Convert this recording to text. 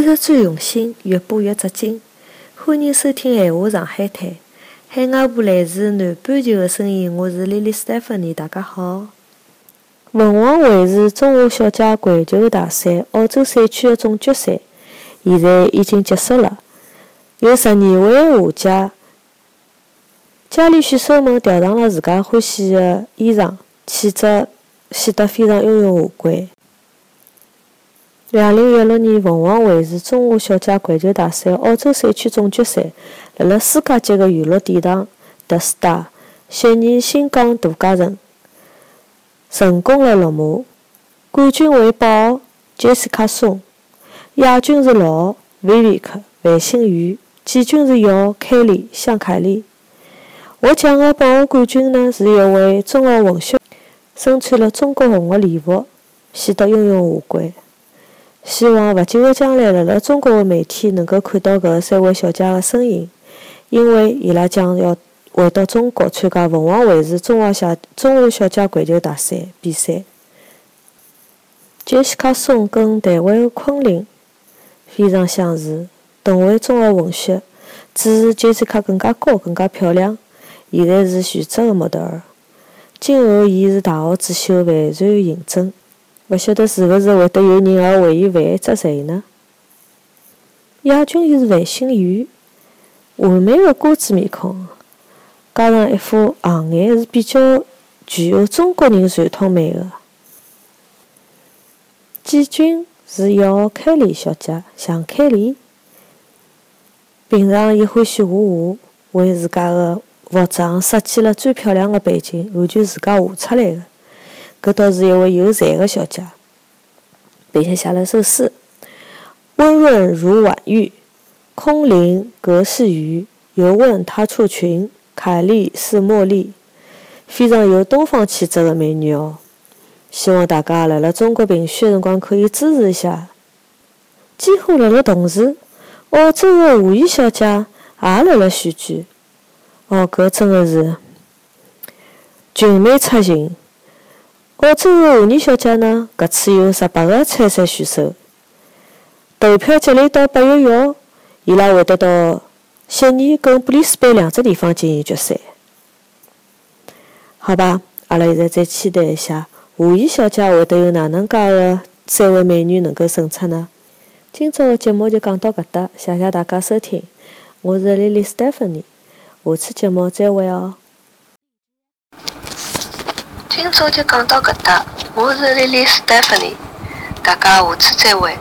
节日最用心，越播越扎劲。欢迎收听《闲话上海滩》，海外部来自南半球的声音，我是 Lily Stephanie，大家好。凤凰卫视中华小姐环球大赛澳洲赛区的总决赛现在已经结束了，有十二位华姐，家里选手们调上了自家欢喜的衣裳，气质显得非常雍容华贵。两零一六年凤凰卫视中华小姐环球大赛澳洲赛区总决赛辣辣世界级的娱乐殿堂 The Star 悉尼新港度假城成功了落幕。冠军为宝杰西卡松，亚军是劳 Vivek 范星宇，季军是姚凯丽向凯丽。获奖的榜冠军呢，是一位中澳混血，身穿了中国红的礼服，显得雍容华贵。希望勿久的将来，辣辣中国的媒体能够看到搿三位小姐的身影，因为伊拉将要回到中国参加凤凰卫视中华小中华小姐环球大赛比赛。杰西卡松跟台湾的昆凌非常相似，同为中澳混血，只是杰西卡更加高、更加漂亮。现在是全职的模特儿，今后伊是大学主修帆船认证。勿晓得是勿是会得有人也为伊犯一只罪呢？亚军又是范星宇，完美的瓜子面孔，加上一副横眼，是比较具有中国人传统美的。季军是姚凯丽小姐，向凯丽。平常伊欢喜画画，为自家的服装设计了最漂亮的背景，完全自家画出来的。搿倒是一位有才的小姐，并且写了首诗：“温润如婉玉，空灵格是鱼。犹问他处群，凯丽是茉莉。”非常有东方气质的美女哦。希望大家辣辣中国评选辰光可以支持一下。几乎辣辣同时，澳洲的华裔小姐也辣辣选举。哦，搿真的是群美出行。澳洲的华裔小姐呢，搿次有十八个参赛选手，投票积累到八月一号，伊拉会得到悉尼跟布里斯班两只地方进行决赛。好吧，阿拉现在再期待一下，华裔小姐会得有哪能介个三位美女能够胜出呢？今朝的节目就讲到搿搭，谢谢大家收听，我是 Lily Stephanie，下次节目再会哦。今朝就讲到搿搭，我是丽丽 Stephanie，大家下次再会。